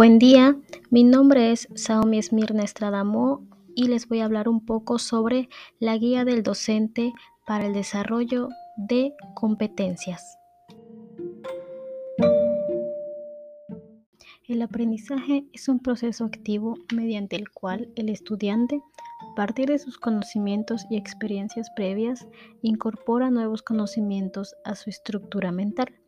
Buen día, mi nombre es Saomi Esmirna Estradamo y les voy a hablar un poco sobre la guía del docente para el desarrollo de competencias. El aprendizaje es un proceso activo mediante el cual el estudiante, a partir de sus conocimientos y experiencias previas, incorpora nuevos conocimientos a su estructura mental.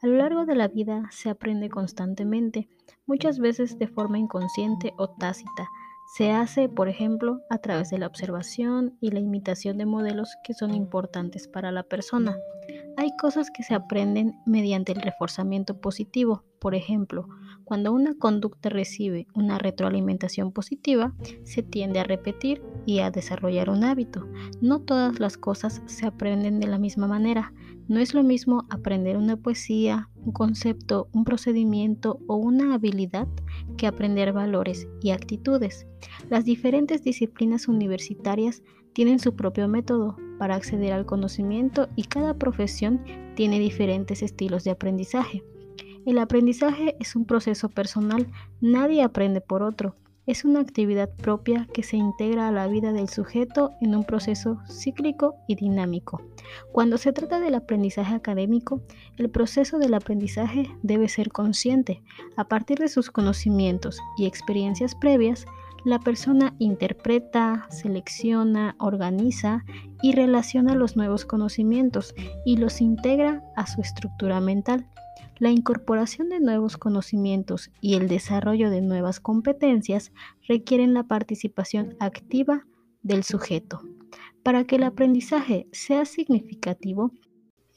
A lo largo de la vida se aprende constantemente, muchas veces de forma inconsciente o tácita. Se hace, por ejemplo, a través de la observación y la imitación de modelos que son importantes para la persona. Hay cosas que se aprenden mediante el reforzamiento positivo. Por ejemplo, cuando una conducta recibe una retroalimentación positiva, se tiende a repetir y a desarrollar un hábito. No todas las cosas se aprenden de la misma manera. No es lo mismo aprender una poesía, un concepto, un procedimiento o una habilidad que aprender valores y actitudes. Las diferentes disciplinas universitarias tienen su propio método para acceder al conocimiento y cada profesión tiene diferentes estilos de aprendizaje. El aprendizaje es un proceso personal, nadie aprende por otro. Es una actividad propia que se integra a la vida del sujeto en un proceso cíclico y dinámico. Cuando se trata del aprendizaje académico, el proceso del aprendizaje debe ser consciente. A partir de sus conocimientos y experiencias previas, la persona interpreta, selecciona, organiza y relaciona los nuevos conocimientos y los integra a su estructura mental. La incorporación de nuevos conocimientos y el desarrollo de nuevas competencias requieren la participación activa del sujeto. Para que el aprendizaje sea significativo,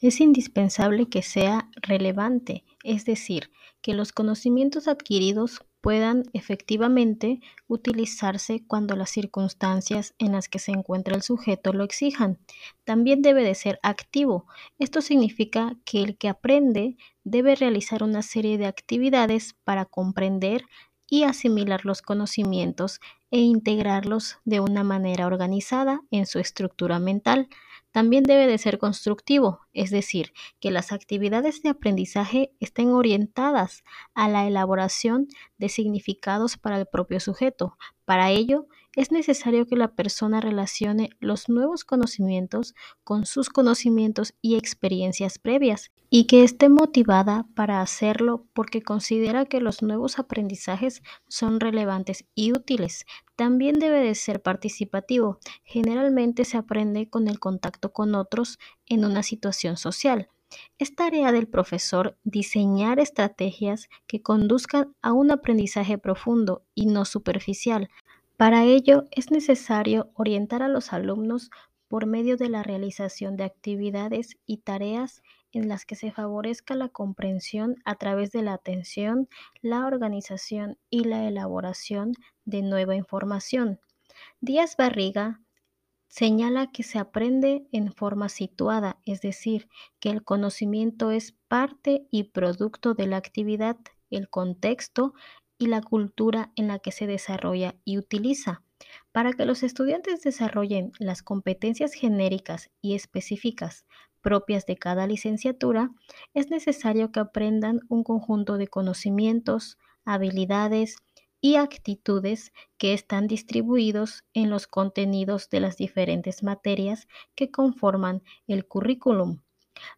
es indispensable que sea relevante, es decir, que los conocimientos adquiridos puedan efectivamente utilizarse cuando las circunstancias en las que se encuentra el sujeto lo exijan. También debe de ser activo. Esto significa que el que aprende debe realizar una serie de actividades para comprender y asimilar los conocimientos e integrarlos de una manera organizada en su estructura mental. También debe de ser constructivo, es decir, que las actividades de aprendizaje estén orientadas a la elaboración de significados para el propio sujeto. Para ello, es necesario que la persona relacione los nuevos conocimientos con sus conocimientos y experiencias previas y que esté motivada para hacerlo porque considera que los nuevos aprendizajes son relevantes y útiles. También debe de ser participativo. Generalmente se aprende con el contacto con otros en una situación social. Es tarea del profesor diseñar estrategias que conduzcan a un aprendizaje profundo y no superficial, para ello es necesario orientar a los alumnos por medio de la realización de actividades y tareas en las que se favorezca la comprensión a través de la atención, la organización y la elaboración de nueva información. Díaz Barriga señala que se aprende en forma situada, es decir, que el conocimiento es parte y producto de la actividad, el contexto y la cultura en la que se desarrolla y utiliza. Para que los estudiantes desarrollen las competencias genéricas y específicas propias de cada licenciatura, es necesario que aprendan un conjunto de conocimientos, habilidades y actitudes que están distribuidos en los contenidos de las diferentes materias que conforman el currículum.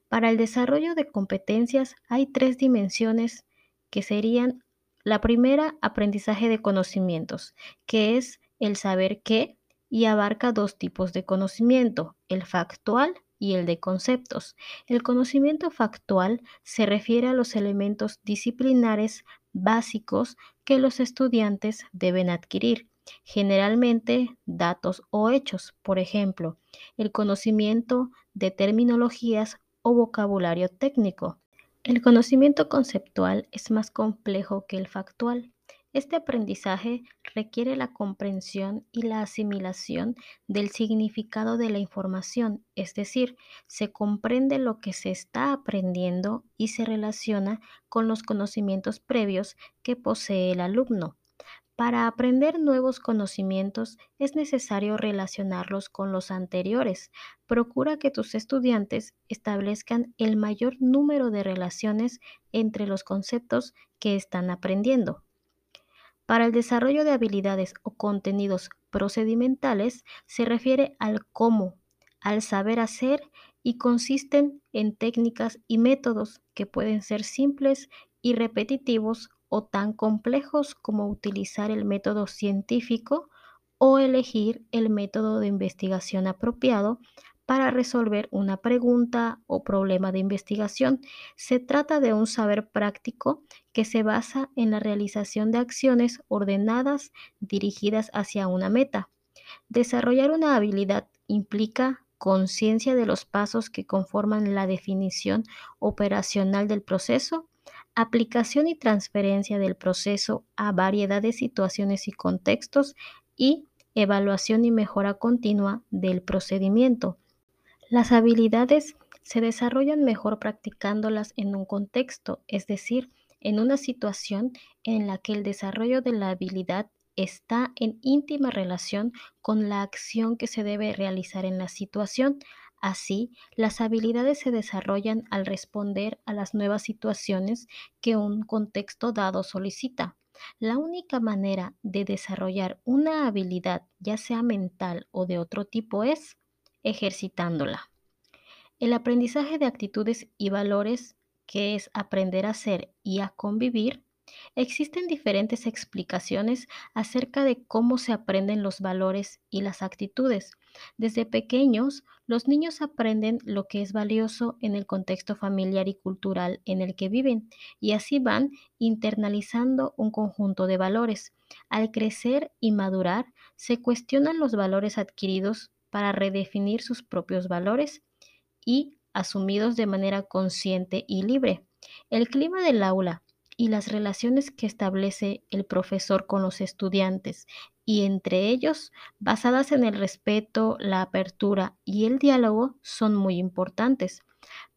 Para el desarrollo de competencias hay tres dimensiones que serían la primera, aprendizaje de conocimientos, que es el saber qué y abarca dos tipos de conocimiento, el factual y el de conceptos. El conocimiento factual se refiere a los elementos disciplinares básicos que los estudiantes deben adquirir, generalmente datos o hechos, por ejemplo, el conocimiento de terminologías o vocabulario técnico. El conocimiento conceptual es más complejo que el factual. Este aprendizaje requiere la comprensión y la asimilación del significado de la información, es decir, se comprende lo que se está aprendiendo y se relaciona con los conocimientos previos que posee el alumno. Para aprender nuevos conocimientos es necesario relacionarlos con los anteriores. Procura que tus estudiantes establezcan el mayor número de relaciones entre los conceptos que están aprendiendo. Para el desarrollo de habilidades o contenidos procedimentales se refiere al cómo, al saber hacer y consisten en técnicas y métodos que pueden ser simples y repetitivos o tan complejos como utilizar el método científico o elegir el método de investigación apropiado para resolver una pregunta o problema de investigación. Se trata de un saber práctico que se basa en la realización de acciones ordenadas dirigidas hacia una meta. Desarrollar una habilidad implica conciencia de los pasos que conforman la definición operacional del proceso, aplicación y transferencia del proceso a variedad de situaciones y contextos y evaluación y mejora continua del procedimiento. Las habilidades se desarrollan mejor practicándolas en un contexto, es decir, en una situación en la que el desarrollo de la habilidad está en íntima relación con la acción que se debe realizar en la situación. Así, las habilidades se desarrollan al responder a las nuevas situaciones que un contexto dado solicita. La única manera de desarrollar una habilidad, ya sea mental o de otro tipo, es ejercitándola. El aprendizaje de actitudes y valores, que es aprender a ser y a convivir, existen diferentes explicaciones acerca de cómo se aprenden los valores y las actitudes. Desde pequeños, los niños aprenden lo que es valioso en el contexto familiar y cultural en el que viven y así van internalizando un conjunto de valores. Al crecer y madurar, se cuestionan los valores adquiridos para redefinir sus propios valores y asumidos de manera consciente y libre. El clima del aula y las relaciones que establece el profesor con los estudiantes y entre ellos, basadas en el respeto, la apertura y el diálogo, son muy importantes.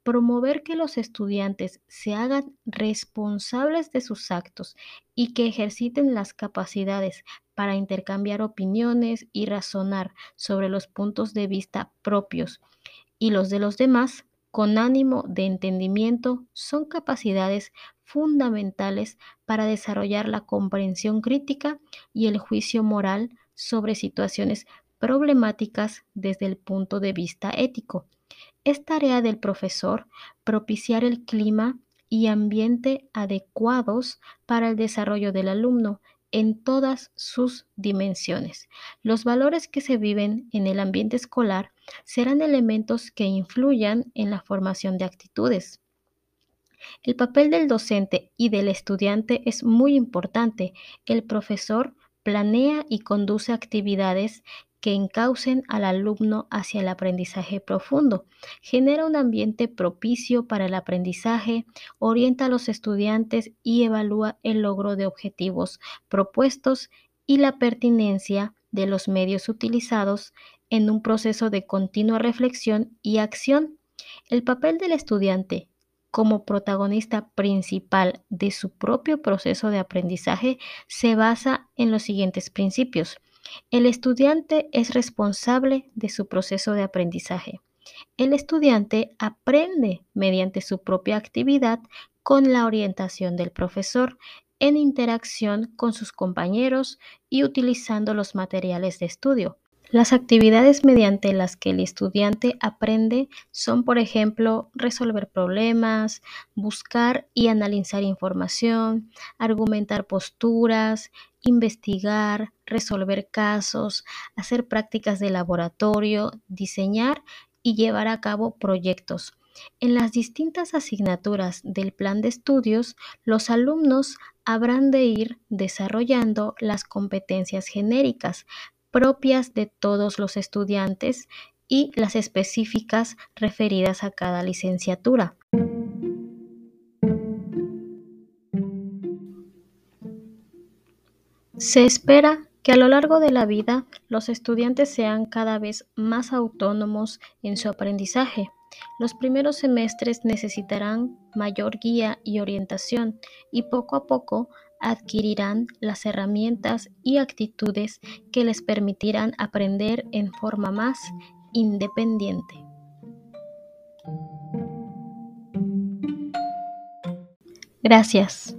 Promover que los estudiantes se hagan responsables de sus actos y que ejerciten las capacidades para intercambiar opiniones y razonar sobre los puntos de vista propios y los de los demás con ánimo de entendimiento son capacidades fundamentales para desarrollar la comprensión crítica y el juicio moral sobre situaciones problemáticas desde el punto de vista ético. Es tarea del profesor propiciar el clima y ambiente adecuados para el desarrollo del alumno en todas sus dimensiones. Los valores que se viven en el ambiente escolar serán elementos que influyan en la formación de actitudes. El papel del docente y del estudiante es muy importante. El profesor planea y conduce actividades que encaucen al alumno hacia el aprendizaje profundo, genera un ambiente propicio para el aprendizaje, orienta a los estudiantes y evalúa el logro de objetivos propuestos y la pertinencia de los medios utilizados en un proceso de continua reflexión y acción. El papel del estudiante como protagonista principal de su propio proceso de aprendizaje se basa en los siguientes principios. El estudiante es responsable de su proceso de aprendizaje. El estudiante aprende mediante su propia actividad con la orientación del profesor en interacción con sus compañeros y utilizando los materiales de estudio. Las actividades mediante las que el estudiante aprende son, por ejemplo, resolver problemas, buscar y analizar información, argumentar posturas, investigar, resolver casos, hacer prácticas de laboratorio, diseñar y llevar a cabo proyectos. En las distintas asignaturas del plan de estudios, los alumnos habrán de ir desarrollando las competencias genéricas propias de todos los estudiantes y las específicas referidas a cada licenciatura. Se espera que a lo largo de la vida los estudiantes sean cada vez más autónomos en su aprendizaje. Los primeros semestres necesitarán mayor guía y orientación y poco a poco adquirirán las herramientas y actitudes que les permitirán aprender en forma más independiente. Gracias.